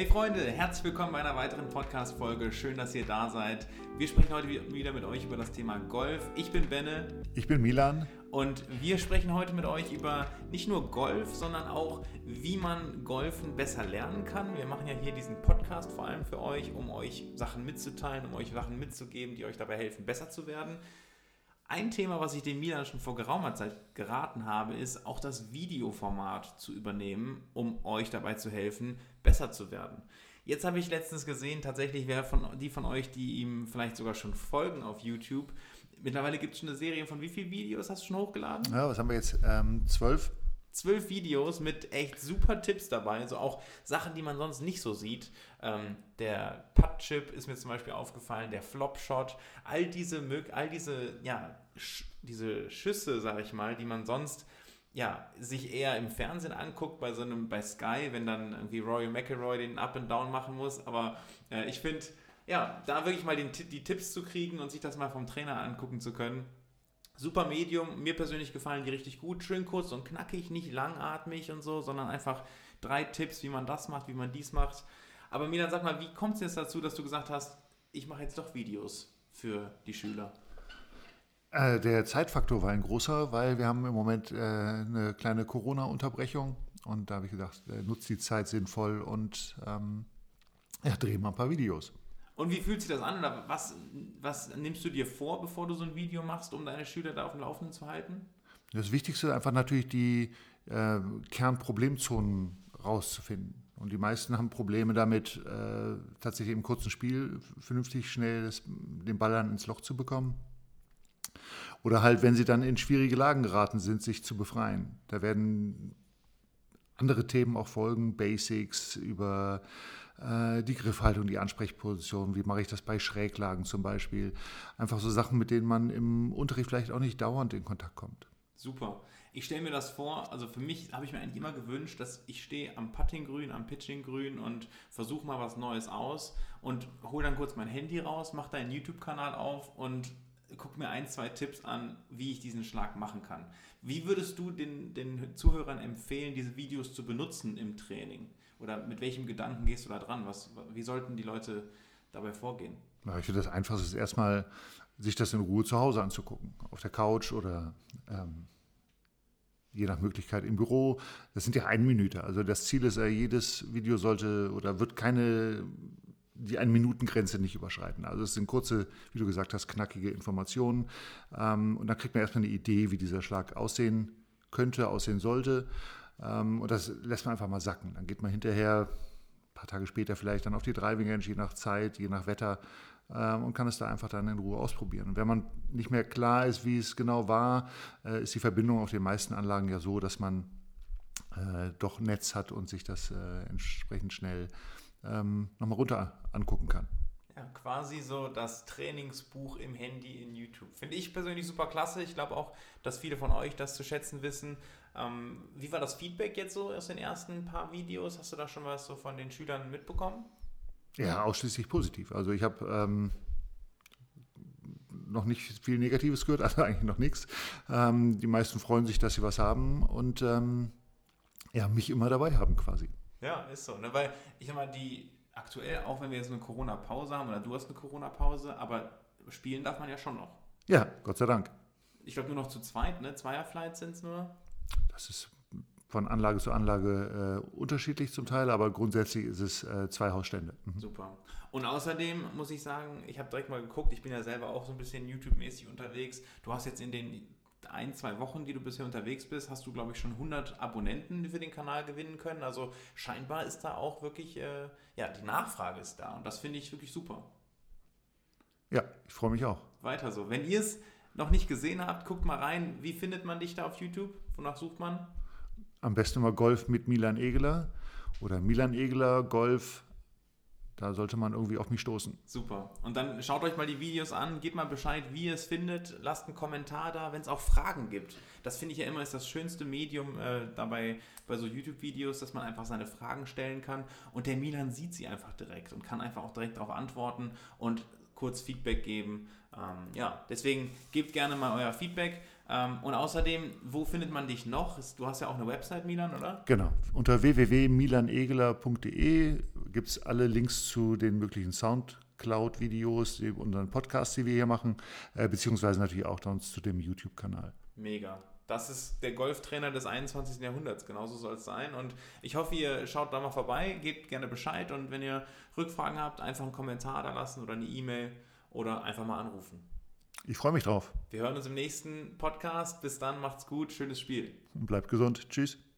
Hey Freunde, herzlich willkommen bei einer weiteren Podcast-Folge. Schön, dass ihr da seid. Wir sprechen heute wieder mit euch über das Thema Golf. Ich bin Benne. Ich bin Milan. Und wir sprechen heute mit euch über nicht nur Golf, sondern auch, wie man Golfen besser lernen kann. Wir machen ja hier diesen Podcast vor allem für euch, um euch Sachen mitzuteilen, um euch Sachen mitzugeben, die euch dabei helfen, besser zu werden. Ein Thema, was ich dem Milan schon vor geraumer Zeit geraten habe, ist auch das Videoformat zu übernehmen, um euch dabei zu helfen, besser zu werden. Jetzt habe ich letztens gesehen, tatsächlich, wer von die von euch, die ihm vielleicht sogar schon folgen auf YouTube, mittlerweile gibt es schon eine Serie von wie vielen Videos hast du schon hochgeladen? Ja, was haben wir jetzt? Ähm, zwölf? Zwölf Videos mit echt super Tipps dabei, also auch Sachen, die man sonst nicht so sieht. Ähm, der Putt-Chip ist mir zum Beispiel aufgefallen, der Flop-Shot, all diese, all diese, ja, sch diese Schüsse, sag ich mal, die man sonst ja, sich eher im Fernsehen anguckt, bei so einem, bei Sky, wenn dann irgendwie Roy McElroy den Up and Down machen muss. Aber äh, ich finde, ja, da wirklich mal den, die Tipps zu kriegen und sich das mal vom Trainer angucken zu können, Super Medium, mir persönlich gefallen die richtig gut. Schön kurz und knackig, nicht langatmig und so, sondern einfach drei Tipps, wie man das macht, wie man dies macht. Aber Milan, sag mal, wie kommt es jetzt dazu, dass du gesagt hast, ich mache jetzt doch Videos für die Schüler? Äh, der Zeitfaktor war ein großer, weil wir haben im Moment äh, eine kleine Corona-Unterbrechung und da habe ich gedacht, äh, nutzt die Zeit sinnvoll und ähm, ja, drehe mal ein paar Videos. Und wie fühlt sich das an? Oder was, was nimmst du dir vor, bevor du so ein Video machst, um deine Schüler da auf dem Laufenden zu halten? Das Wichtigste ist einfach natürlich die äh, Kernproblemzonen rauszufinden. Und die meisten haben Probleme damit, äh, tatsächlich im kurzen Spiel vernünftig schnell das, den Ball dann ins Loch zu bekommen. Oder halt, wenn sie dann in schwierige Lagen geraten sind, sich zu befreien. Da werden andere Themen auch folgen, Basics über die Griffhaltung, die Ansprechposition, wie mache ich das bei Schräglagen zum Beispiel. Einfach so Sachen, mit denen man im Unterricht vielleicht auch nicht dauernd in Kontakt kommt. Super. Ich stelle mir das vor, also für mich habe ich mir eigentlich immer gewünscht, dass ich stehe am Puttinggrün, am Pitchinggrün und versuche mal was Neues aus und hole dann kurz mein Handy raus, mache da einen YouTube-Kanal auf und gucke mir ein, zwei Tipps an, wie ich diesen Schlag machen kann. Wie würdest du den, den Zuhörern empfehlen, diese Videos zu benutzen im Training? Oder mit welchem Gedanken gehst du da dran? Was, wie sollten die Leute dabei vorgehen? Ich finde das Einfachste ist erstmal, sich das in Ruhe zu Hause anzugucken. Auf der Couch oder ähm, je nach Möglichkeit im Büro. Das sind ja ein Minute. Also das Ziel ist ja, jedes Video sollte oder wird keine die Ein-Minuten-Grenze nicht überschreiten. Also es sind kurze, wie du gesagt hast, knackige Informationen. Ähm, und dann kriegt man erstmal eine Idee, wie dieser Schlag aussehen könnte, aussehen sollte. Ähm, und das lässt man einfach mal sacken. Dann geht man hinterher, ein paar Tage später vielleicht dann auf die Driving Range, je nach Zeit, je nach Wetter ähm, und kann es da einfach dann in Ruhe ausprobieren. Und wenn man nicht mehr klar ist, wie es genau war, äh, ist die Verbindung auf den meisten Anlagen ja so, dass man äh, doch Netz hat und sich das äh, entsprechend schnell ähm, nochmal runter angucken kann. Ja, quasi so das Trainingsbuch im Handy in YouTube. Finde ich persönlich super klasse. Ich glaube auch, dass viele von euch das zu schätzen wissen. Ähm, wie war das Feedback jetzt so aus den ersten paar Videos? Hast du da schon was so von den Schülern mitbekommen? Ja, ausschließlich positiv. Also ich habe ähm, noch nicht viel Negatives gehört, also eigentlich noch nichts. Ähm, die meisten freuen sich, dass sie was haben und ähm, ja, mich immer dabei haben quasi. Ja, ist so. Ne? Weil ich sag mal, die aktuell, auch wenn wir jetzt eine Corona-Pause haben, oder du hast eine Corona-Pause, aber spielen darf man ja schon noch. Ja, Gott sei Dank. Ich glaube nur noch zu zweit, ne? Zweierflights sind es nur. Das ist von Anlage zu Anlage äh, unterschiedlich zum Teil, aber grundsätzlich ist es äh, zwei Hausstände. Mhm. Super. Und außerdem muss ich sagen, ich habe direkt mal geguckt, ich bin ja selber auch so ein bisschen YouTube-mäßig unterwegs. Du hast jetzt in den ein, zwei Wochen, die du bisher unterwegs bist, hast du, glaube ich, schon 100 Abonnenten für den Kanal gewinnen können. Also scheinbar ist da auch wirklich, äh, ja, die Nachfrage ist da und das finde ich wirklich super. Ja, ich freue mich auch. Weiter so. Wenn ihr es noch nicht gesehen habt, guckt mal rein. Wie findet man dich da auf YouTube? Wonach sucht man? Am besten mal Golf mit Milan Egeler oder Milan Egeler Golf da sollte man irgendwie auf mich stoßen. Super. Und dann schaut euch mal die Videos an, gebt mal Bescheid, wie ihr es findet, lasst einen Kommentar da, wenn es auch Fragen gibt. Das finde ich ja immer ist das schönste Medium äh, dabei bei so YouTube-Videos, dass man einfach seine Fragen stellen kann und der Milan sieht sie einfach direkt und kann einfach auch direkt darauf antworten und kurz Feedback geben. Ähm, ja, deswegen gebt gerne mal euer Feedback. Ähm, und außerdem, wo findet man dich noch? Du hast ja auch eine Website, Milan, oder? Genau. Unter www.milanegeler.de gibt es alle Links zu den möglichen Soundcloud-Videos, unseren Podcasts, die wir hier machen, äh, beziehungsweise natürlich auch dann zu dem YouTube-Kanal. Mega. Das ist der Golftrainer des 21. Jahrhunderts. Genauso soll es sein. Und ich hoffe, ihr schaut da mal vorbei, gebt gerne Bescheid. Und wenn ihr Rückfragen habt, einfach einen Kommentar da lassen oder eine E-Mail oder einfach mal anrufen. Ich freue mich drauf. Wir hören uns im nächsten Podcast. Bis dann, macht's gut, schönes Spiel. Und bleibt gesund. Tschüss.